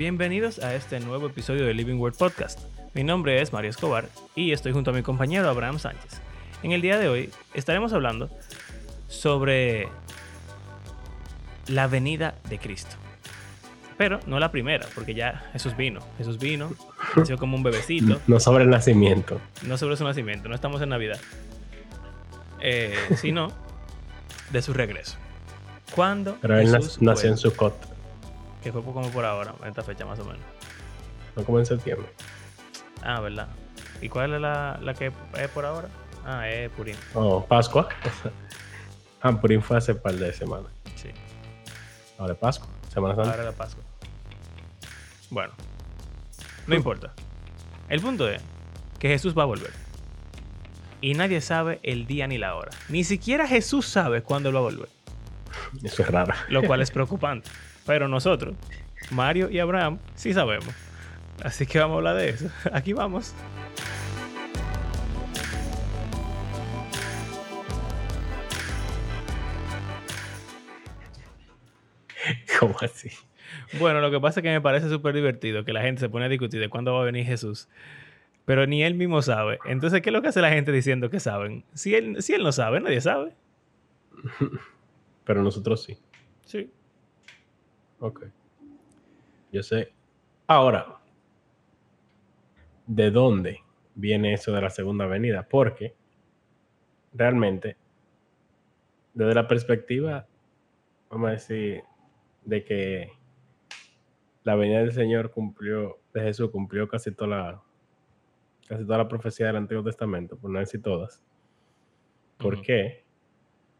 Bienvenidos a este nuevo episodio de Living Word Podcast. Mi nombre es Mario Escobar y estoy junto a mi compañero Abraham Sánchez. En el día de hoy estaremos hablando sobre la venida de Cristo. Pero no la primera, porque ya Jesús vino. Jesús vino, nació como un bebecito. No sobre el nacimiento. No sobre su nacimiento, no estamos en Navidad. Eh, sino de su regreso. ¿Cuándo? Pero él Jesús nació en vuelve? Sukkot, Que fue como por ahora, en esta fecha más o menos. no como en septiembre. Ah, ¿verdad? ¿Y cuál es la, la que es por ahora? Ah, es Purim. Oh, Pascua. ah, Purim fue hace par de semanas. Sí. Ahora es Pascua, Semana Santa. Ahora es la Pascua. Bueno, no importa. El punto es que Jesús va a volver. Y nadie sabe el día ni la hora. Ni siquiera Jesús sabe cuándo él va a volver. Eso es raro. Lo cual es preocupante. Pero nosotros, Mario y Abraham, sí sabemos. Así que vamos a hablar de eso. Aquí vamos. ¿Cómo así? Bueno, lo que pasa es que me parece súper divertido que la gente se pone a discutir de cuándo va a venir Jesús. Pero ni él mismo sabe. Entonces, ¿qué es lo que hace la gente diciendo que saben? Si él, si él no sabe, nadie sabe. Pero nosotros sí. Sí. Ok. Yo sé. Ahora, ¿de dónde viene eso de la segunda venida? Porque realmente, desde la perspectiva, vamos a decir, de que la venida del Señor cumplió, de Jesús cumplió casi toda la, casi toda la profecía del Antiguo Testamento, por no decir todas. ¿Por qué?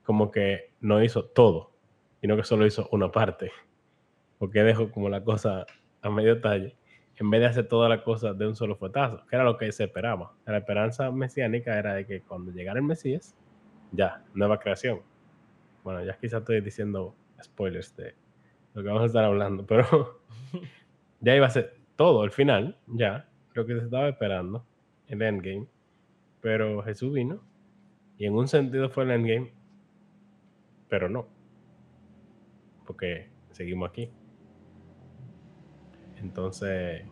Como que no hizo todo, sino que solo hizo una parte porque dejó como la cosa a medio talle, en vez de hacer toda la cosa de un solo fuetazo, que era lo que se esperaba. La esperanza mesiánica era de que cuando llegara el Mesías, ya, nueva creación. Bueno, ya quizás estoy diciendo spoilers de lo que vamos a estar hablando, pero ya iba a ser todo el final, ya, lo que se estaba esperando, el endgame. Pero Jesús vino, y en un sentido fue el endgame, pero no, porque seguimos aquí. Entonces,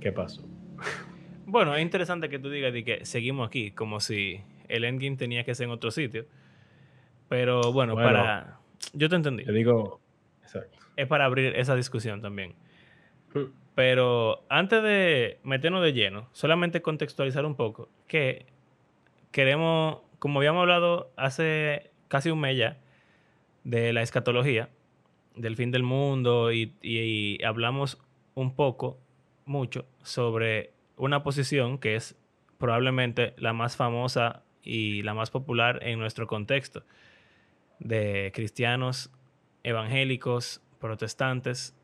¿qué pasó? Bueno, es interesante que tú digas de que seguimos aquí, como si el endgame tenía que ser en otro sitio. Pero bueno, Bueno. para... Yo te entendí. Yo digo, exacto. Es para abrir esa discusión también. Hmm. Pero antes de meternos de lleno, solamente contextualizar un poco que queremos, como habíamos hablado hace casi un mes ya, de la escatología, del fin del mundo, y, hablamos un poco, mucho, sobre una posición que es probablemente la más famosa y la más popular en nuestro contexto, de cristianos evangélicos, protestantes,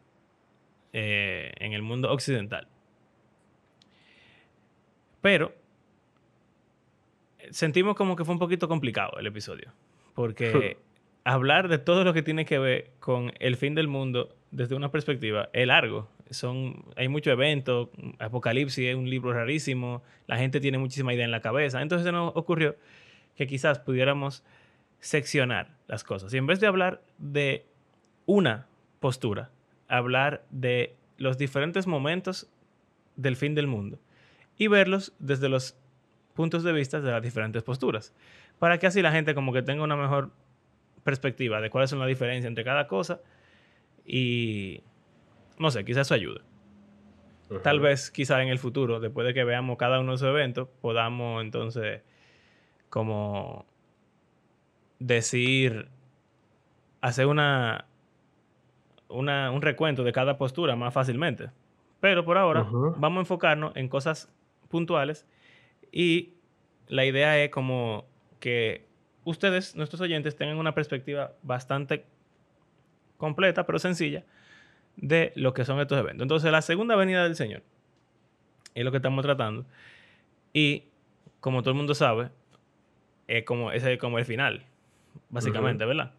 eh, en el mundo occidental. Pero sentimos como que fue un poquito complicado el episodio, porque hablar de todo lo que tiene que ver con el fin del mundo desde una perspectiva es largo. Son, hay muchos eventos, Apocalipsis es un libro rarísimo, la gente tiene muchísima idea en la cabeza. Entonces se nos ocurrió que quizás pudiéramos seccionar las cosas. Y en vez de hablar de una postura, hablar de los diferentes momentos del fin del mundo y verlos desde los puntos de vista de las diferentes posturas, para que así la gente como que tenga una mejor perspectiva de cuáles son las diferencias entre cada cosa y no sé, quizás eso ayude. Tal vez, quizás en el futuro, después de que veamos cada uno de esos eventos, podamos entonces como decir, hacer una, una, un recuento de cada postura más fácilmente. Pero por ahora vamos a enfocarnos en cosas puntuales y la idea es como que ustedes, nuestros oyentes, tengan una perspectiva bastante completa, pero sencilla, de lo que son estos eventos. Entonces, la segunda venida del Señor es lo que estamos tratando. Y como todo el mundo sabe, es como, ese es como el final, básicamente, ¿verdad?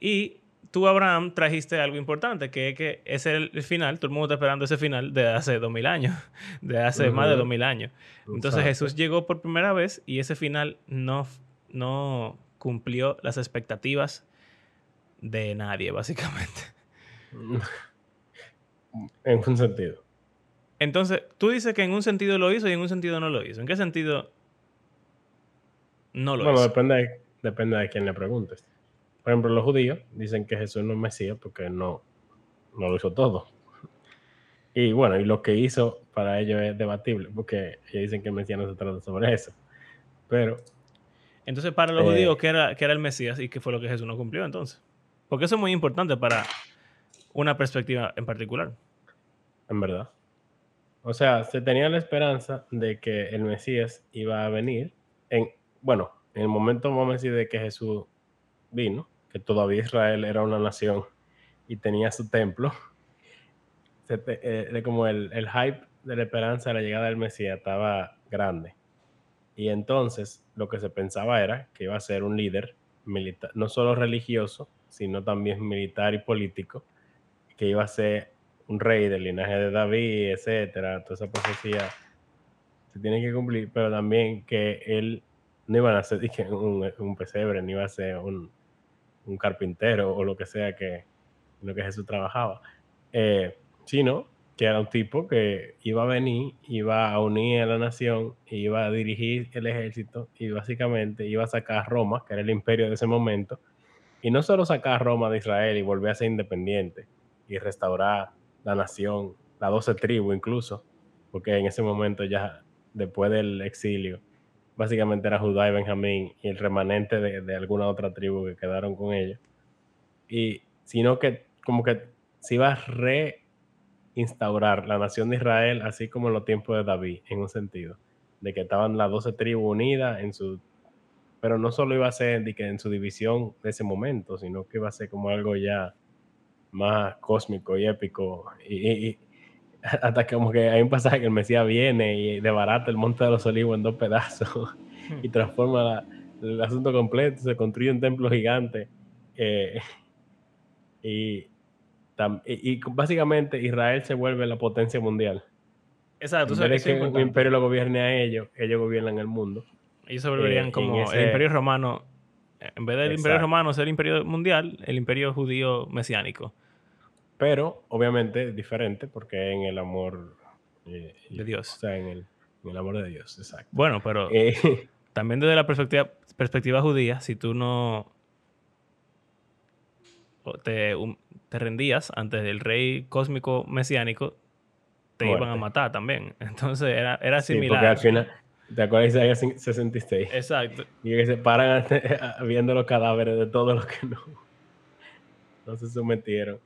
Y tú, Abraham, trajiste algo importante, que es que es el final, todo el mundo está esperando ese final de hace dos mil años, de hace más de dos mil años. Entonces Exacto. Jesús llegó por primera vez y ese final no, no cumplió las expectativas de nadie, básicamente. En un sentido. Entonces, tú dices que en un sentido lo hizo y en un sentido no lo hizo. ¿En qué sentido no lo bueno, hizo? depende de, depende de quién le preguntes. Por ejemplo, los judíos dicen que Jesús no es Mesías porque no, no lo hizo todo. Y bueno, y lo que hizo para ellos es debatible, porque ellos dicen que el Mesías no se trata sobre eso. Pero. Entonces, para los Eh. judíos, ¿qué era, qué era el Mesías y qué fue lo que Jesús no cumplió entonces? Porque eso es muy importante para una perspectiva en particular. En verdad. O sea, se tenía la esperanza de que el Mesías iba a venir en, bueno, en el momento, vamos a decir, de que Jesús vino, que todavía Israel era una nación y tenía su templo, se te- eh, como el, el hype de la esperanza de la llegada del Mesías estaba grande. Y entonces lo que se pensaba era que iba a ser un líder militar, no solo religioso, sino también militar y político, que iba a ser un rey del linaje de David, etcétera. Toda esa profecía se tiene que cumplir, pero también que él no iba a ser dije, un, un pesebre, ni iba a ser un, un carpintero o lo que sea que lo que Jesús trabajaba, eh, sino que era un tipo que iba a venir, iba a unir a la nación, iba a dirigir el ejército y básicamente iba a sacar a Roma, que era el imperio de ese momento, y no solo sacar a Roma de Israel y volver a ser independiente y restaurar la nación, la doce tribu incluso, porque en ese momento ya después del exilio, básicamente era Judá y Benjamín y el remanente de, de alguna otra tribu que quedaron con ellos. Y sino que como que se iba a reinstaurar la nación de Israel, así como en los tiempos de David, en un sentido, de que estaban las doce tribus unidas en su pero no solo iba a ser de que en su división de ese momento, sino que iba a ser como algo ya más cósmico y épico. Y, y- y hasta que como que hay un pasaje que el Mesías viene y debarata el monte de los olivos en dos pedazos y transforma la- el asunto completo, se construye un templo gigante. eh, y, y- y básicamente Israel se vuelve la potencia mundial. Exacto. En vez de que un imperio lo gobierne a ellos, ellos gobiernan el mundo. Ellos se volverían eh, como el imperio romano. En vez del imperio Exacto. romano ser el imperio mundial, el imperio judío mesiánico pero obviamente diferente porque en el amor eh, de Dios. o sea, en el, en el amor de Dios, exacto. Bueno, pero Eh, también desde la perspectiva, perspectiva judía, si tú no te, um, te rendías ante el rey cósmico mesiánico, te iban a matar también. Entonces era, era sí, porque similar. al final, ¿te acuerdas de Isaías 66? Exacto. Y que se paran viendo los cadáveres de todos los que no, no se sometieron.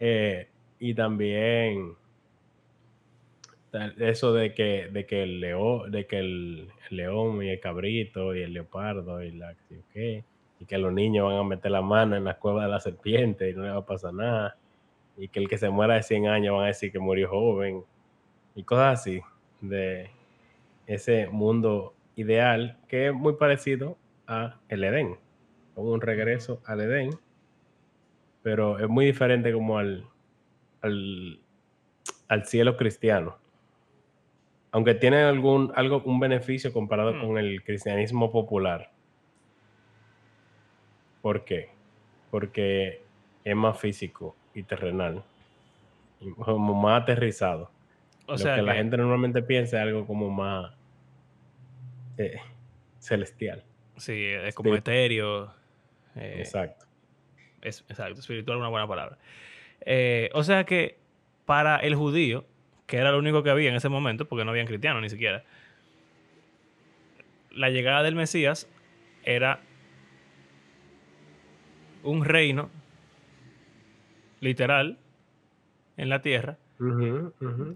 Eh, y también eso de que, de que el león, de que el, el león y el cabrito y el leopardo y la qué, y que los niños van a meter la mano en la cueva de la serpiente y no le va a pasar nada. Y que el que se muera de 100 años van a decir que murió joven. Y cosas así. De ese mundo ideal que es muy parecido a el Edén. Como un regreso al Edén. Pero es muy diferente como al, al, al cielo cristiano. Aunque tiene algún, algo, un beneficio comparado Hmm. con el cristianismo popular. ¿Por qué? Porque es más físico y terrenal. Y como más aterrizado. O Lo sea, que la que- gente normalmente piensa es algo como más eh, celestial. sí, es como etéreo. eh, Exacto. es, exacto, espiritual es una buena palabra. Eh, o sea que para el judío, que era lo único que había en ese momento, porque no habían cristianos ni siquiera, la llegada del Mesías era un reino literal en la tierra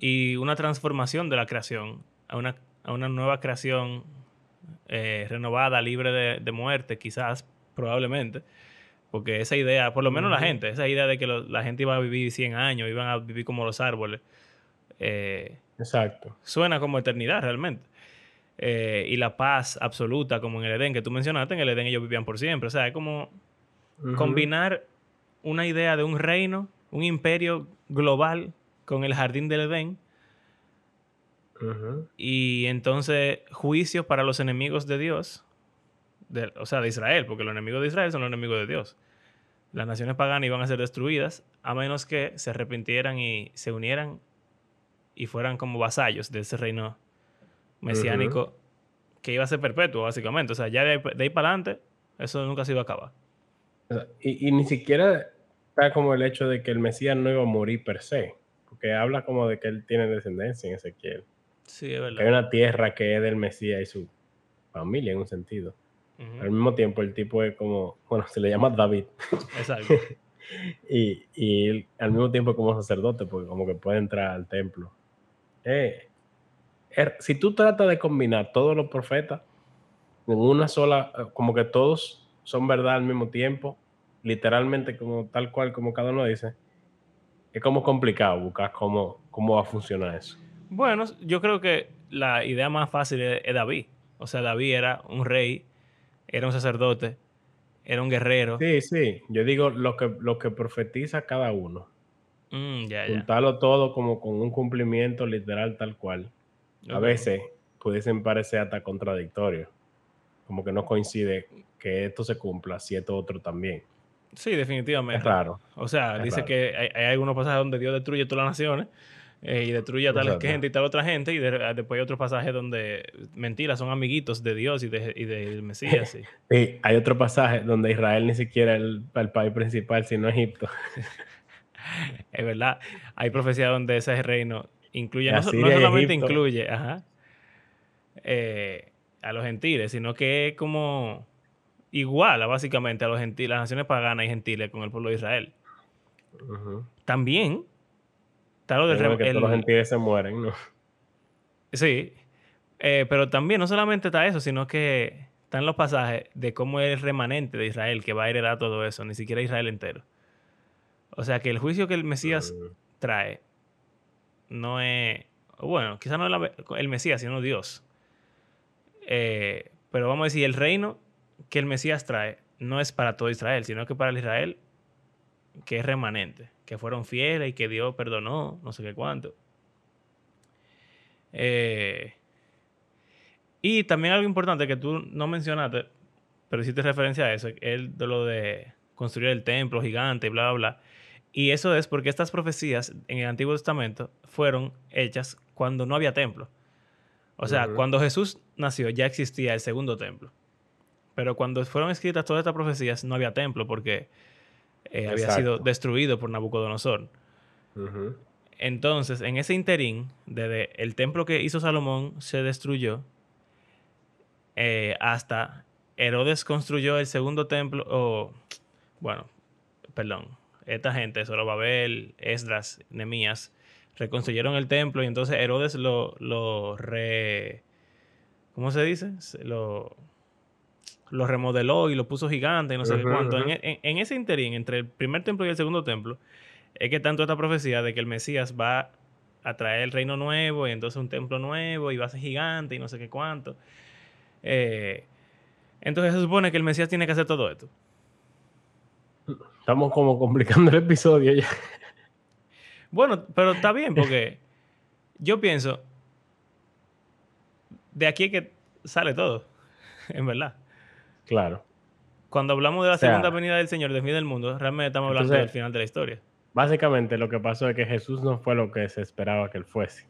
y una transformación de la creación a una, a una nueva creación eh, renovada, libre de, de muerte, quizás, probablemente. Porque esa idea, por lo menos la gente, esa idea de que lo- la gente iba a vivir 100 años, iban a vivir como los árboles, eh, Exacto. suena como eternidad realmente. Eh, y la paz absoluta, como en el Edén que tú mencionaste, en el Edén ellos vivían por siempre. O sea, es como Combinar una idea de un reino, un imperio global con el jardín del Edén y entonces juicio para los enemigos de Dios, de- o sea, de Israel, porque los enemigos de Israel son los enemigos de Dios. las naciones paganas iban a ser destruidas a menos que se arrepintieran y se unieran y fueran como vasallos de ese reino mesiánico que iba a ser perpetuo, básicamente. O sea, ya de, ahí para adelante, eso nunca se iba a acabar. Y, ni siquiera está como el hecho de que el Mesías no iba a morir per se, porque habla como de que él tiene descendencia en Ezequiel. Sí, es verdad. hay una tierra que es del Mesías y su familia en un sentido. Al mismo tiempo, el tipo es como, bueno, se le llama David. Exacto. y, y al mismo tiempo como sacerdote, porque como que puede entrar al templo. Eh, er, si tú tratas de combinar todos los profetas en una sola, como que todos son verdad al mismo tiempo, literalmente como tal cual como cada uno dice, es como complicado buscar cómo, cómo va a funcionar eso. Bueno, yo creo que la idea más fácil es David. O sea, David era un rey, era un sacerdote, era un guerrero. Sí, sí. Yo digo lo que, lo que profetiza cada uno. Mm, ya, Juntarlo todo como con un cumplimiento literal tal cual. A veces pudiesen parecer hasta contradictorio. Como que no coincide que esto se cumpla si esto otro también. Sí, definitivamente. Es raro. O sea, dice que hay, hay, algunos pasajes donde Dios destruye todas las naciones eh, y destruye a tal gente y tal otra gente, y después hay otro pasaje donde mentiras son amiguitos de Dios y, de, del Mesías. Sí. hay otro pasaje donde Israel ni siquiera es el, país principal, sino Egipto. es verdad, hay profecía donde ese reino incluye, no, solamente incluye eh, a los gentiles, sino que es como igual básicamente a los gentiles, las naciones paganas y gentiles con el pueblo de Israel. También de que todos los gentiles se mueren, ¿no? Sí. Eh, pero también no solamente está eso, sino que están los pasajes de cómo es el remanente de Israel que va a heredar todo eso, ni siquiera Israel entero. O sea que el juicio que el Mesías mm. trae no es. Bueno, quizás no es el Mesías, sino Dios. Eh, pero vamos a decir, el reino que el Mesías trae no es para todo Israel, sino que para el Israel que es remanente que fueron fieles y que Dios perdonó, no sé qué cuánto. Eh, y también algo importante que tú no mencionaste, pero hiciste referencia a eso, es de lo de construir el templo gigante, bla, bla, bla. Y eso es porque estas profecías en el Antiguo Testamento fueron hechas cuando no había templo. O sea, cuando Jesús nació ya existía el segundo templo. Pero cuando fueron escritas todas estas profecías no había templo porque eh, había sido destruido por Nabucodonosor. Entonces, en ese interín, desde el templo que hizo Salomón se destruyó, eh, hasta Herodes construyó el segundo templo, o, bueno, perdón, esta gente, Zorobabel, Esdras, Nemías, reconstruyeron el templo y entonces Herodes lo, lo re... ¿Cómo se dice? Lo lo remodeló y lo puso gigante y no sé qué cuánto. En, ese interín, entre el primer templo y el segundo templo, es que tanto esta profecía de que el Mesías va a traer el reino nuevo y entonces un templo nuevo y va a ser gigante y no sé qué cuánto. Eh, entonces se supone que el Mesías tiene que hacer todo esto. Estamos como complicando el episodio ya. Bueno, pero está bien porque yo pienso, de aquí es que sale todo, en verdad. Claro. Cuando hablamos de la segunda venida del Señor, del fin del mundo, realmente estamos hablando del final de la historia. Básicamente lo que pasó es que Jesús no fue lo que se esperaba que él fuese.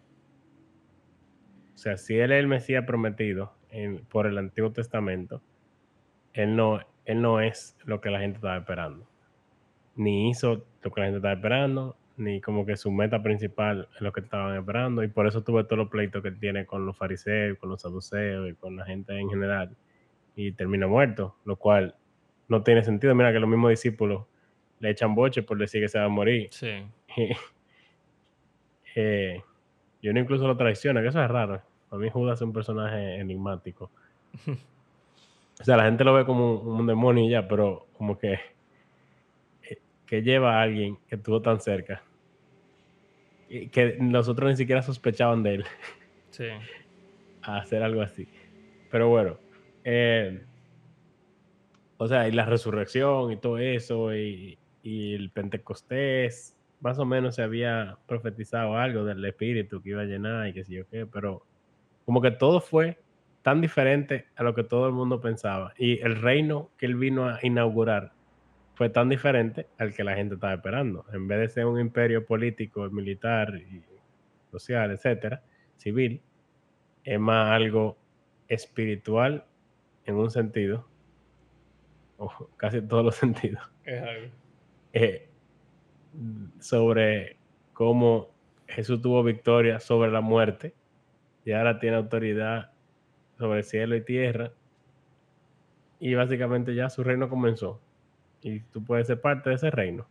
O sea, si él es el Mesías prometido por el Antiguo Testamento, él no, él no es lo que la gente estaba esperando. Ni hizo lo que la gente estaba esperando, ni como que su meta principal es lo que estaban esperando. Y por eso tuve todos los pleitos que tiene con los fariseos, con los saduceos y con la gente en general y termina muerto, lo cual no tiene sentido. Mira que los mismos discípulos le echan boche por decir que se va a morir. Sí. eh, y uno incluso lo traiciona, que eso es raro. A mí Judas es un personaje enigmático. o sea, la gente lo ve como un, demonio y ya, pero como que, eh, que lleva a alguien que estuvo tan cerca que nosotros ni siquiera sospechaban de él. Sí. a hacer algo así. Pero bueno, eh, o sea, y la resurrección y todo eso, y, el Pentecostés, más o menos se había profetizado algo del Espíritu que iba a llenar y que sé yo qué, pero como que todo fue tan diferente a lo que todo el mundo pensaba. Y el reino que él vino a inaugurar fue tan diferente al que la gente estaba esperando. En vez de ser un imperio político, militar, y social, etcétera, civil, es más algo espiritual en un sentido, o casi todos los sentidos, eh, sobre cómo Jesús tuvo victoria sobre la muerte y ahora tiene autoridad sobre el cielo y tierra. Y básicamente ya su reino comenzó. Y tú puedes ser parte de ese reino.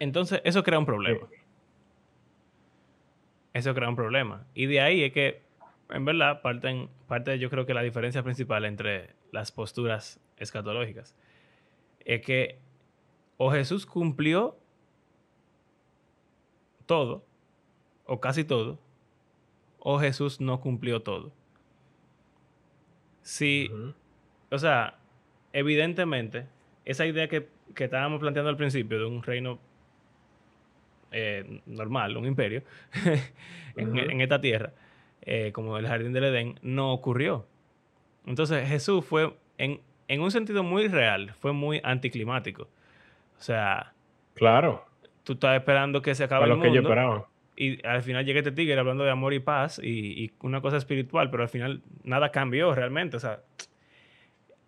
Entonces, eso crea un problema. Eso crea un problema. Y de ahí es que, en verdad, parten, parte yo creo que la diferencia principal entre las posturas escatológicas es que o Jesús cumplió todo, o casi todo, o Jesús no cumplió todo. Sí, o sea, evidentemente, esa idea que, estábamos planteando al principio de un reino eh, normal, un imperio, en, esta tierra, eh, como el jardín del Edén, no ocurrió. Entonces Jesús fue, en, en un sentido muy real, fue muy anticlimático. O sea... Claro. Tú estás esperando que se acabe el mundo. Y al final llega este tigre hablando de amor y paz y, una cosa espiritual, pero al final nada cambió realmente. O sea,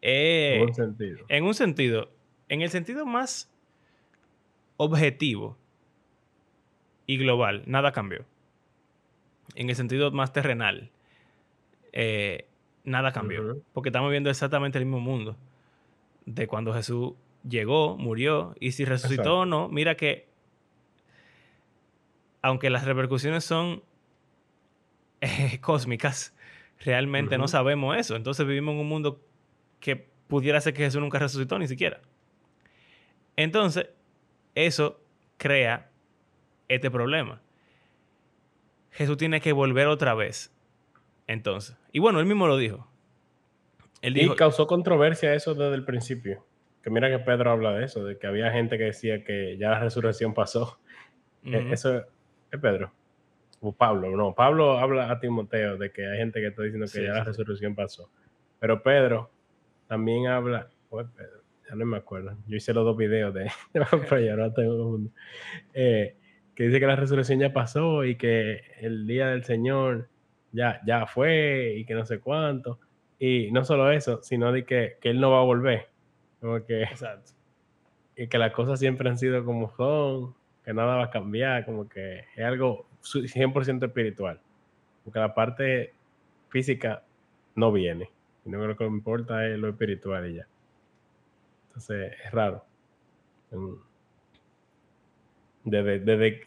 en un sentido. En un sentido, en el sentido más objetivo y global, nada cambió. En el sentido más terrenal, eh, nada cambió. Porque estamos viendo exactamente el mismo mundo de cuando Jesús llegó, murió, y si resucitó o no, mira que aunque las repercusiones son eh, cósmicas, realmente no sabemos eso. Entonces vivimos en un mundo que pudiera ser que Jesús nunca resucitó ni siquiera. Entonces, eso crea este problema. Jesús tiene que volver otra vez. Entonces, y bueno, él mismo lo dijo. Él y causó controversia eso desde el principio. Que mira que Pedro habla de eso, de que había gente que decía que ya la resurrección pasó. E, eso es Pedro. O Pablo, no. Pablo habla a Timoteo de que hay gente que está diciendo que ya la resurrección pasó. Pero Pedro también habla. O Pedro, ya no me acuerdo. Yo hice los dos videos de. pero ya no tengo eh, que dice que la resurrección ya pasó y que el día del Señor ya, ya fue y que no sé cuánto. Y no solo eso, sino de que, que Él no va a volver. Como que. Exacto. Y que las cosas siempre han sido como son que nada va a cambiar, como que es algo 100% espiritual, porque la parte física no viene, y no lo que importa es lo espiritual y ya. Entonces es raro. Desde, desde,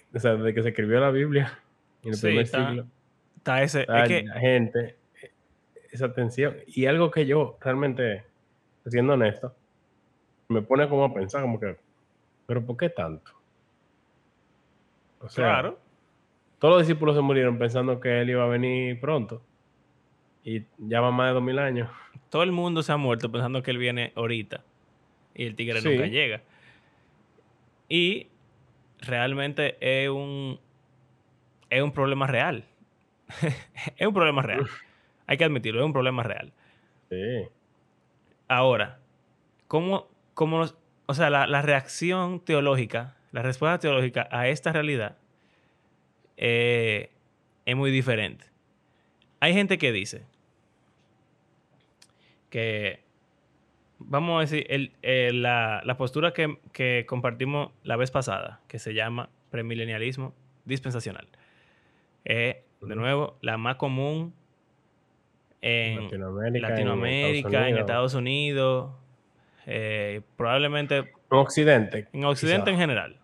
que se escribió la Biblia en el primer siglo, está ese, la gente, esa tensión, y algo que yo realmente, siendo honesto, me pone como a pensar, como que, pero ¿por qué tanto? claro. Todos los discípulos se murieron pensando que él iba a venir pronto. Y ya va más de dos mil años. Todo el mundo se ha muerto pensando que él viene ahorita. Y el tigre nunca llega. Y realmente es un, es un problema real. es un problema real. Hay que admitirlo, es un problema real. Sí. Ahora, ¿cómo, cómo o sea, la reacción teológica la respuesta teológica a esta realidad eh, es muy diferente. Hay gente que dice que, vamos a decir, la, postura que, compartimos la vez pasada, que se llama premilenialismo dispensacional, es, de nuevo, la más común en Latinoamérica, en Estados Unidos, eh, probablemente... En Occidente. En Occidente en general.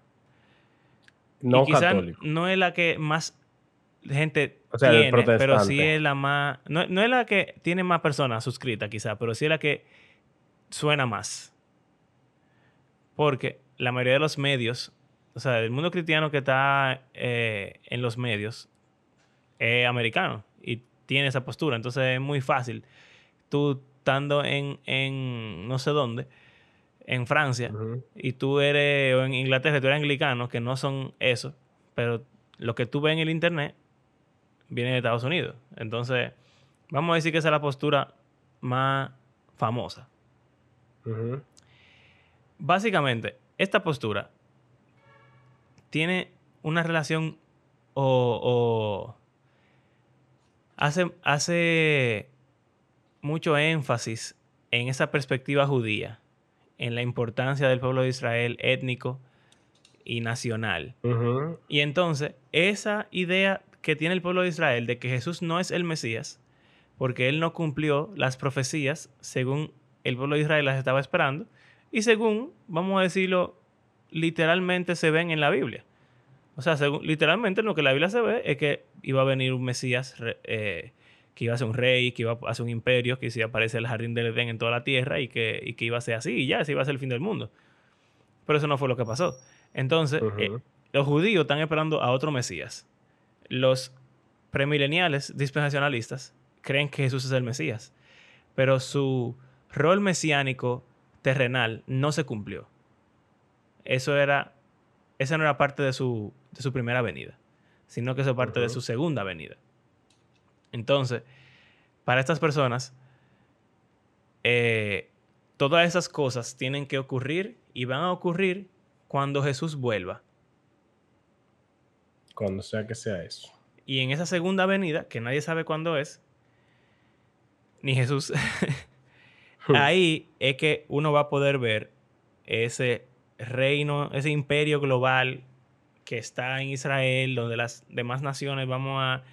No católico. No es la que más gente tiene, pero sí es la más. No, es la que tiene más personas suscritas, quizá, pero sí es la que suena más. Porque la mayoría de los medios, o sea, el mundo cristiano que está eh, en los medios es americano y tiene esa postura. Entonces es muy fácil. Tú estando en, en no sé dónde, en Francia y tú eres, o en Inglaterra, tú eres anglicano, que no son eso, pero lo que tú ves en el Internet viene de Estados Unidos. Entonces, vamos a decir que esa es la postura más famosa. básicamente, esta postura tiene una relación o, hace, hace mucho énfasis en esa perspectiva judía, en la importancia del pueblo de Israel étnico y nacional. Y entonces, esa idea que tiene el pueblo de Israel de que Jesús no es el Mesías, porque él no cumplió las profecías según el pueblo de Israel las estaba esperando, y según, vamos a decirlo, literalmente se ven en la Biblia. O sea, según, literalmente lo que la Biblia se ve es que iba a venir un Mesías eh, que iba a ser un rey, que iba a ser un imperio, que se iba a aparecer el jardín del Edén en toda la tierra y que, que iba a ser así y ya, ese iba a ser el fin del mundo. Pero eso no fue lo que pasó. Entonces, eh, los judíos están esperando a otro Mesías. Los premileniales dispensacionalistas creen que Jesús es el Mesías, pero su rol mesiánico terrenal no se cumplió. Eso era, esa no era parte de su, de su primera venida, sino que eso es parte de su segunda venida. Entonces, para estas personas, eh, todas esas cosas tienen que ocurrir y van a ocurrir cuando Jesús vuelva. Cuando sea que sea eso. Y en esa segunda venida, que nadie sabe cuándo es, ni Jesús, ahí es que uno va a poder ver ese reino, ese imperio global que está en Israel, donde las demás naciones vamos a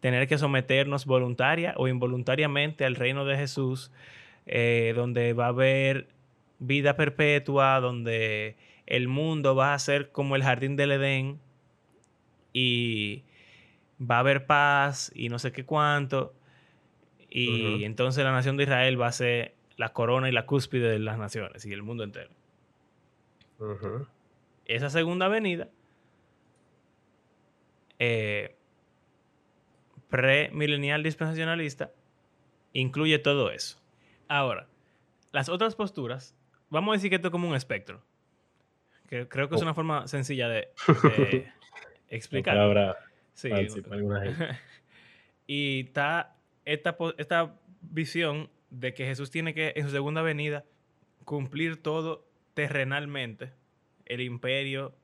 tener que someternos voluntaria o involuntariamente al reino de Jesús, eh, donde va a haber vida perpetua, donde el mundo va a ser como el jardín del Edén y va a haber paz y no sé qué cuánto. Y entonces la nación de Israel va a ser la corona y la cúspide de las naciones y el mundo entero. Esa segunda venida eh, premilenial dispensacionalista incluye todo eso. Ahora, las otras posturas, vamos a decir que esto es como un espectro. Que creo que es oh. una forma sencilla de, explicar. Sí. y está esta, esta visión de que Jesús tiene que, en su segunda venida, cumplir todo terrenalmente. El imperio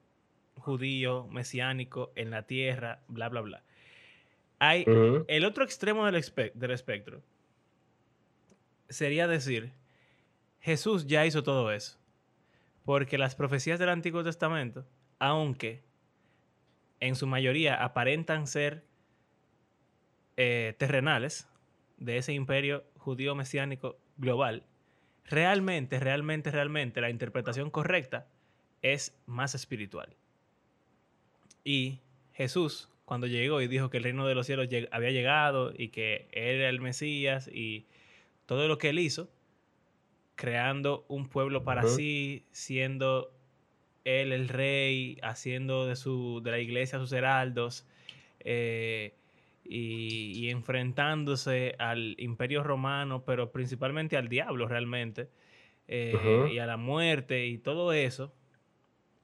judío, mesiánico, en la tierra, bla, bla, bla. Hay el otro extremo del, del espectro. Sería decir, Jesús ya hizo todo eso. Porque las profecías del Antiguo Testamento, aunque en su mayoría aparentan ser eh, terrenales de ese imperio judío mesiánico global, realmente, realmente, realmente la interpretación correcta es más espiritual. Y Jesús, cuando llegó y dijo que el reino de los cielos había llegado y que él era el Mesías y todo lo que él hizo, creando un pueblo para sí, siendo él el rey, haciendo de, su, de la iglesia sus heraldos eh, y, enfrentándose al imperio romano, pero principalmente al diablo realmente, eh, y a la muerte y todo eso,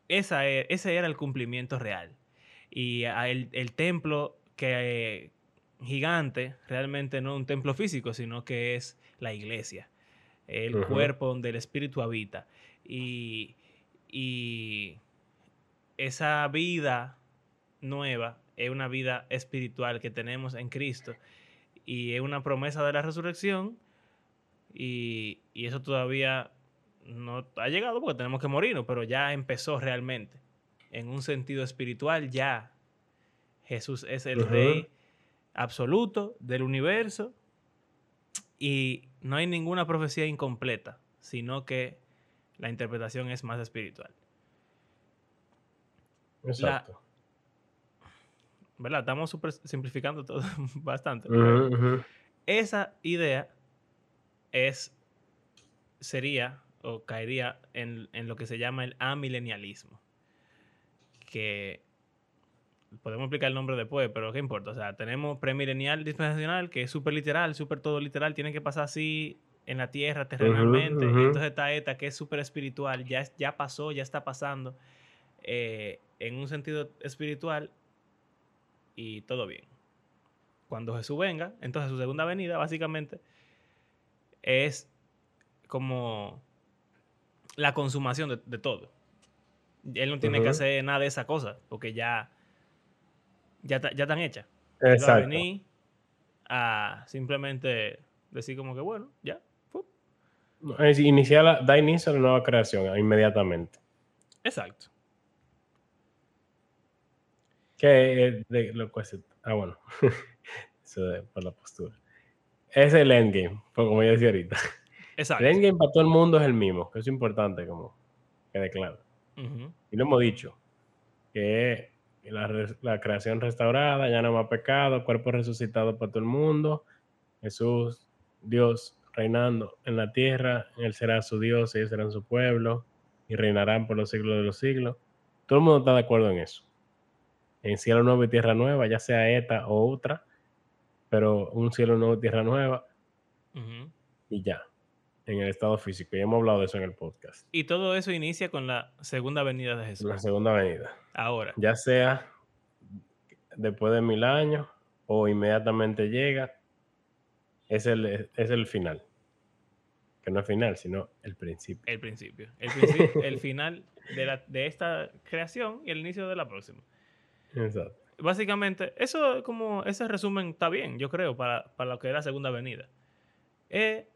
esa, e, ese era el cumplimiento real. Y el, templo que gigante realmente no es un templo físico, sino que es la iglesia, el cuerpo donde el espíritu habita. Y, y esa vida nueva es una vida espiritual que tenemos en Cristo. Y es una promesa de la resurrección y, y, eso todavía no ha llegado porque tenemos que morirnos, pero ya empezó realmente. En un sentido espiritual, ya Jesús es el rey absoluto del universo y no hay ninguna profecía incompleta, sino que la interpretación es más espiritual. Exacto. ¿Verdad? Estamos simplificando todo bastante. Esa idea es, sería o caería en, en, lo que se llama el amilenialismo que podemos explicar el nombre después, pero ¿qué importa? O sea, tenemos premilenial dispensacional, que es súper literal, súper todo literal, tiene que pasar así en la tierra, terrenalmente. Y entonces está esta, que es súper espiritual, ya, ya pasó, ya está pasando, eh, en un sentido espiritual, y todo bien. Cuando Jesús venga, entonces su segunda venida, básicamente, es como la consumación de, de todo. Él no tiene que hacer nada de esa cosa, porque ya, ya, ya están hechas. Él va a Exacto. venir a simplemente decir como que, bueno, ya. Iniciar la- da inicio a la nueva creación inmediatamente. Exacto. Que es de lo que Ah, bueno. Eso de, por la postura. Es el endgame, pues, como yo decía ahorita. Exacto. El endgame para todo el mundo es el mismo, que es importante, como quede claro. Y lo hemos dicho, que la, la creación restaurada, ya no más pecado, cuerpo resucitado para todo el mundo, Jesús, Dios reinando en la tierra, Él será su Dios, ellos serán su pueblo, y reinarán por los siglos de los siglos. Todo el mundo está de acuerdo en eso. En cielo nuevo y tierra nueva, ya sea esta o otra, pero un cielo nuevo y tierra nueva, y ya, en el estado físico. Ya hemos hablado de eso en el podcast. Y todo eso inicia con la segunda venida de Jesús. La segunda venida. Ahora, ya sea después de mil años o inmediatamente llega, es el, es el final. Que no es final, sino el principio. el principio. El, principio- el final de, la- de esta creación y el inicio de la próxima. Exacto. Básicamente, eso como ese resumen está bien, yo creo, para, para lo que es la segunda venida. Eh,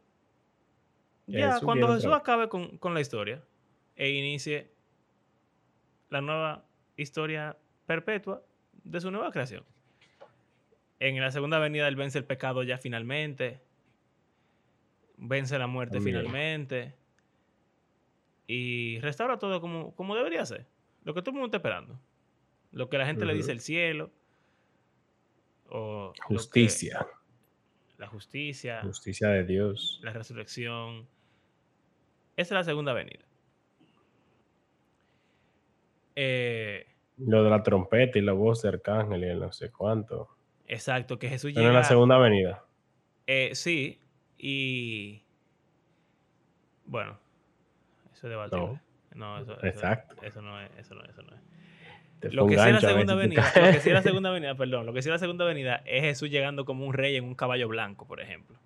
ya Jesús cuando Jesús acabe con, con la historia e inicie la nueva historia perpetua de su nueva creación. En la segunda venida él vence el pecado ya finalmente, vence la muerte finalmente y restaura todo como, como debería ser. Lo que todo el mundo está esperando. Lo que la gente le dice el cielo. O que- Justicia. la justicia, Justicia de Dios. la resurrección. Esa es la segunda venida. Eh, Lo de la trompeta y la voz de arcángel y el no sé cuánto. Exacto, que Jesús Pero en llega. la segunda venida. eh, sí, y. Bueno, eso es debatible. No, eso, eso- Exacto. Eso, no es. Eso no es. Eso no es. Te Lo que sí es la segunda lo que sí es la segunda venida, perdón, lo que sí es la segunda venida es Jesús llegando como un rey en un caballo blanco, por ejemplo.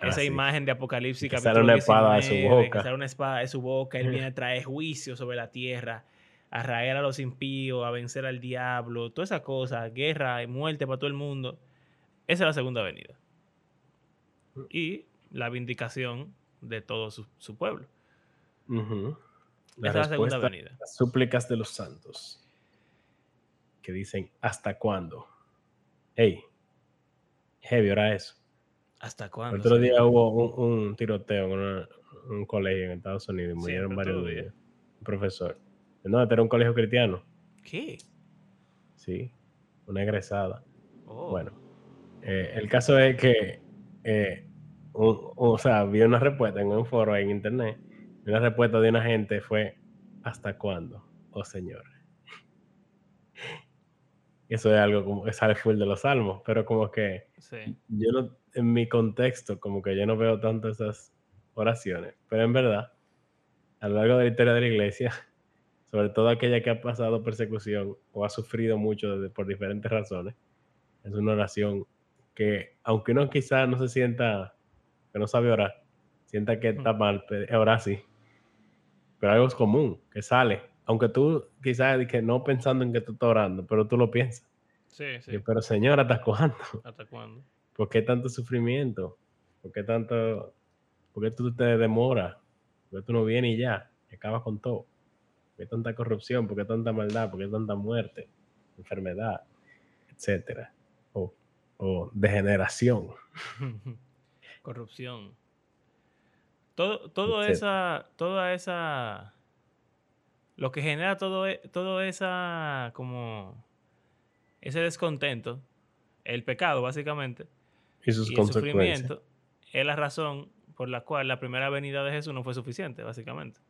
Ah, Esa sí. imagen de Apocalipsis capítulo sale una espada de su 19, que boca. sale una espada de su boca, él viene a traer juicio sobre la tierra, a raer a los impíos, a vencer al diablo, toda esa cosa, guerra y muerte para todo el mundo. Esa es la segunda venida. Y la vindicación de todo su, su pueblo. La Esa es la segunda venida. las súplicas de los santos. Que dicen, ¿hasta cuándo? Hey, heavy, ahora eso. ¿Hasta El cuándo? otro señor? día hubo un, un tiroteo en una- un colegio en Estados Unidos y murieron varios todo día. niños. Un profesor. No, este era un colegio cristiano. ¿Qué? Sí, una egresada. Oh. Bueno, eh, el caso es que, eh, un- o sea, vi una respuesta en un foro en internet. y Una respuesta de una gente fue: ¿Hasta cuándo? Oh Señor. Eso es algo como que sale full de los salmos, pero como que Sí. yo no, en mi contexto, como que yo no veo tanto esas oraciones, pero en verdad, a lo largo de la historia de la iglesia, sobre todo aquella que ha pasado persecución o ha sufrido mucho de- por diferentes razones, es una oración que, aunque uno quizás no se sienta, que no sabe orar, sienta que está mal, orar sí, pero algo es común, que sale, aunque tú quizás que no pensando en que tú estás orando, pero tú lo piensas. Sí, sí. Pero Señor, ¿hasta cuándo? ¿Hasta cuándo? ¿Por qué tanto sufrimiento? ¿Por qué tanto, por qué tú te demoras? ¿Por qué tú no vienes y ya? Y acabas con todo. ¿Por qué tanta corrupción? ¿Por qué tanta maldad? ¿Por qué tanta muerte? Enfermedad, etcétera. O, o degeneración. Corrupción. Todo, todo esa, toda esa, lo que genera todo, e- todo esa, como, ese descontento, el pecado básicamente, Y sus y el sufrimiento, es la razón por la cual la primera venida de Jesús no fue suficiente, básicamente.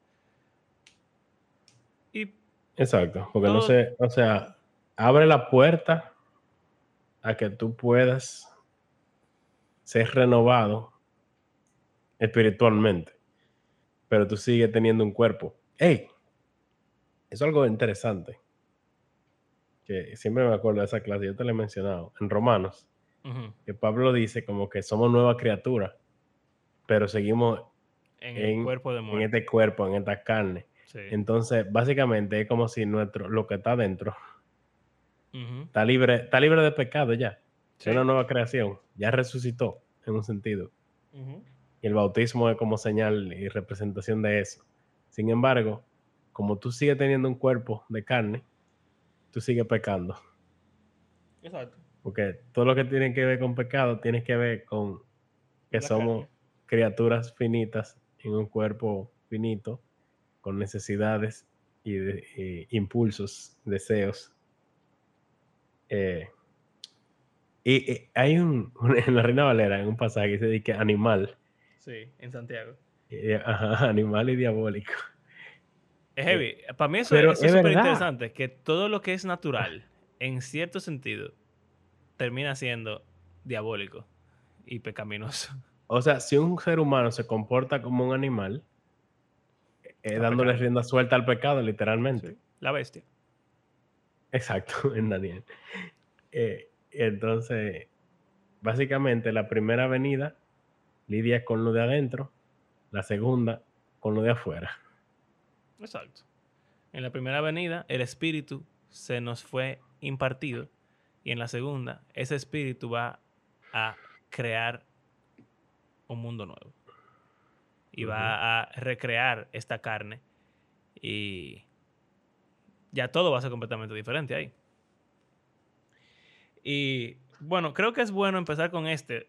Y Exacto. Porque no sé, o sea, abre la puerta a que tú puedas ser renovado espiritualmente, pero tú sigues teniendo un cuerpo. ¡Ey! Es algo interesante. Que siempre me acuerdo de esa clase, yo te la he mencionado, en Romanos, que Pablo dice como que somos nueva criatura, pero seguimos en, el cuerpo de. En este cuerpo, en esta carne. Entonces, básicamente es como si nuestro, lo que está dentro está, libre, está libre de pecado ya. Es una nueva creación. Ya resucitó en un sentido. Y el bautismo es como señal y representación de eso. Sin embargo, como tú sigues teniendo un cuerpo de carne, tú sigues pecando. Exacto. Porque todo lo que tiene que ver con pecado tiene que ver con que somos criaturas finitas en un cuerpo finito, con necesidades y, impulsos, deseos. Eh, y, hay un, en la Reina Valera, en un pasaje que se dice animal. Sí, en Santiago. animal y diabólico. Es heavy. Eh, Para mí eso, es súper interesante, que todo lo que es natural, en cierto sentido, termina siendo diabólico y pecaminoso. O sea, si un ser humano se comporta como un animal, eh, dándole rienda suelta al pecado, literalmente. La bestia. Exacto, en Daniel. Eh, entonces, básicamente, la primera venida lidia con lo de adentro, la segunda con lo de afuera. Exacto. En la primera venida, el espíritu se nos fue impartido y en la segunda, ese espíritu va a crear un mundo nuevo. Y va a recrear esta carne. Y ya todo va a ser completamente diferente ahí. Y bueno, creo que es bueno empezar con este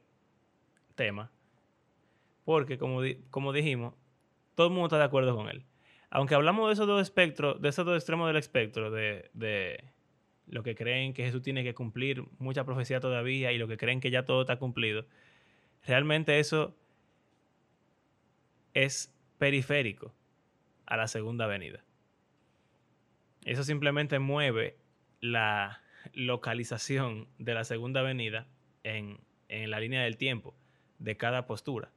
tema. Porque como, como dijimos, todo el mundo está de acuerdo con él. Aunque hablamos de esos dos espectros, de esos dos extremos del espectro, de, de lo que creen que Jesús tiene que cumplir mucha profecía todavía y lo que creen que ya todo está cumplido, realmente eso es periférico a la segunda venida. Eso simplemente mueve la localización de la segunda venida en, la línea del tiempo de cada postura.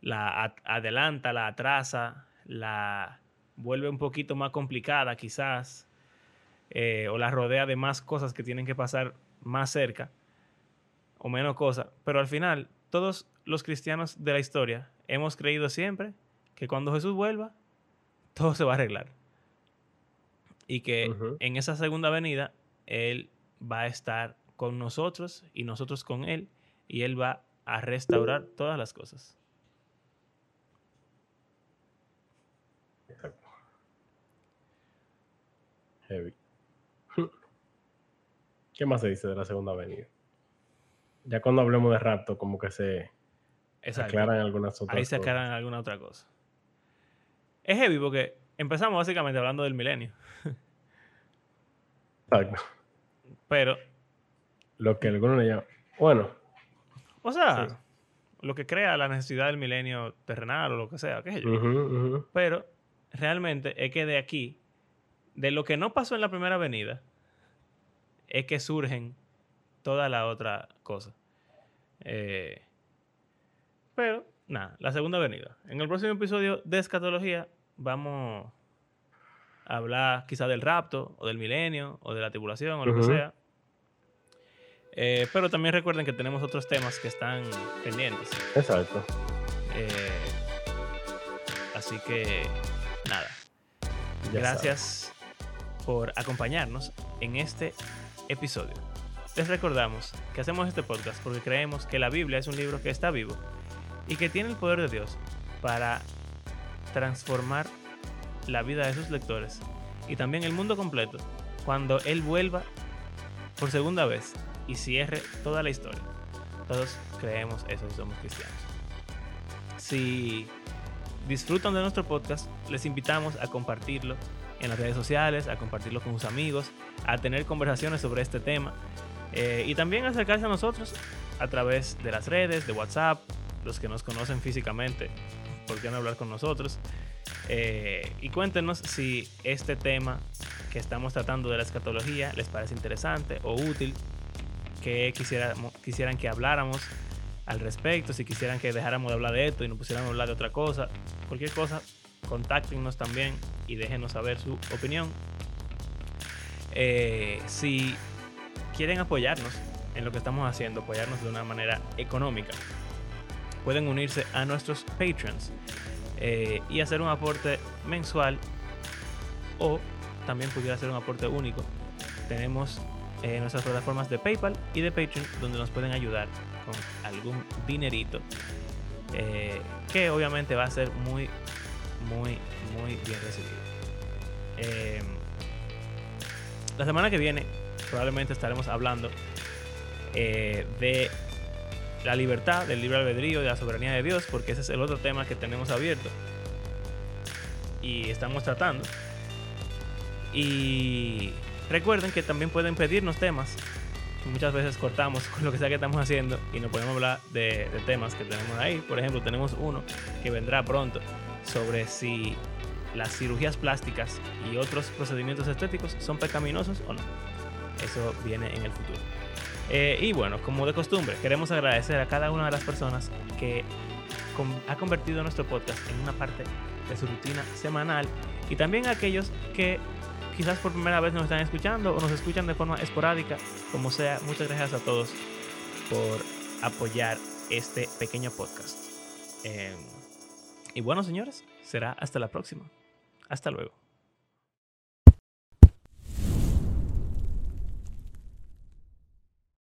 La adelanta, la atrasa, la vuelve un poquito más complicada quizás, eh, o la rodea de más cosas que tienen que pasar más cerca o menos cosas, pero al final todos los cristianos de la historia hemos creído siempre que cuando Jesús vuelva, todo se va a arreglar. Y que en esa segunda venida, Él va a estar con nosotros y nosotros con Él, y Él va a restaurar todas las cosas. Heavy. ¿Qué más se dice de la segunda venida? Ya cuando hablemos de rapto, como que se aclaran algunas otras Ahí se aclaran alguna otra cosa. Es heavy porque empezamos básicamente hablando del milenio. Exacto. Pero. Lo que algunos le llaman. Bueno. O sea, lo que crea la necesidad del milenio terrenal o lo que sea, qué sé yo. Pero realmente es que de aquí, de lo que no pasó en la primera avenida, es que surgen toda la otra cosa. Eh, pero, nada, la segunda avenida. En el próximo episodio de Escatología vamos a hablar quizá del rapto, o del milenio, o de la tribulación, o lo que sea. Eh, pero también recuerden que tenemos otros temas que están pendientes. Exacto. Eh, así que, nada. Gracias por acompañarnos en este episodio. Les recordamos que hacemos este podcast porque creemos que la Biblia es un libro que está vivo y que tiene el poder de Dios para transformar la vida de sus lectores y también el mundo completo cuando Él vuelva por segunda vez y cierre toda la historia. Todos creemos eso y somos cristianos. Si disfrutan de nuestro podcast, les invitamos a compartirlo en las redes sociales, a compartirlo con sus amigos, a tener conversaciones sobre este tema eh, y también acercarse a nosotros a través de las redes, de WhatsApp, los que nos conocen físicamente, ¿por qué no hablar con nosotros? Eh, y cuéntenos si este tema que estamos tratando de la escatología les parece interesante o útil, que quisieran que habláramos al respecto, si quisieran que dejáramos de hablar de esto y nos pusiéramos a hablar de otra cosa, cualquier cosa, contáctenos también y déjenos saber su opinión. Eh, si quieren apoyarnos en lo que estamos haciendo, apoyarnos de una manera económica, pueden unirse a nuestros Patreons eh, y hacer un aporte mensual o también pudiera hacer un aporte único. Tenemos eh, nuestras plataformas de PayPal y de Patreon donde nos pueden ayudar con algún dinerito eh, que obviamente va a ser muy, muy, muy bien recibido. Eh, la semana que viene probablemente estaremos hablando de la libertad, del libre albedrío, de la soberanía de Dios, porque ese es el otro tema que tenemos abierto y estamos tratando. Y recuerden que también pueden pedirnos temas. Muchas veces cortamos con lo que sea que estamos haciendo y no podemos hablar de, temas que tenemos ahí. Por ejemplo, tenemos uno que vendrá pronto sobre si las cirugías plásticas y otros procedimientos estéticos son pecaminosos o no. Eso viene en el futuro. Eh, y bueno, como de costumbre, queremos agradecer a cada una de las personas que ha convertido nuestro podcast en una parte de su rutina semanal y también a aquellos que quizás por primera vez nos están escuchando o nos escuchan de forma esporádica, como sea, muchas gracias a todos por apoyar este pequeño podcast. Em, y bueno, señores, será hasta la próxima. Hasta luego.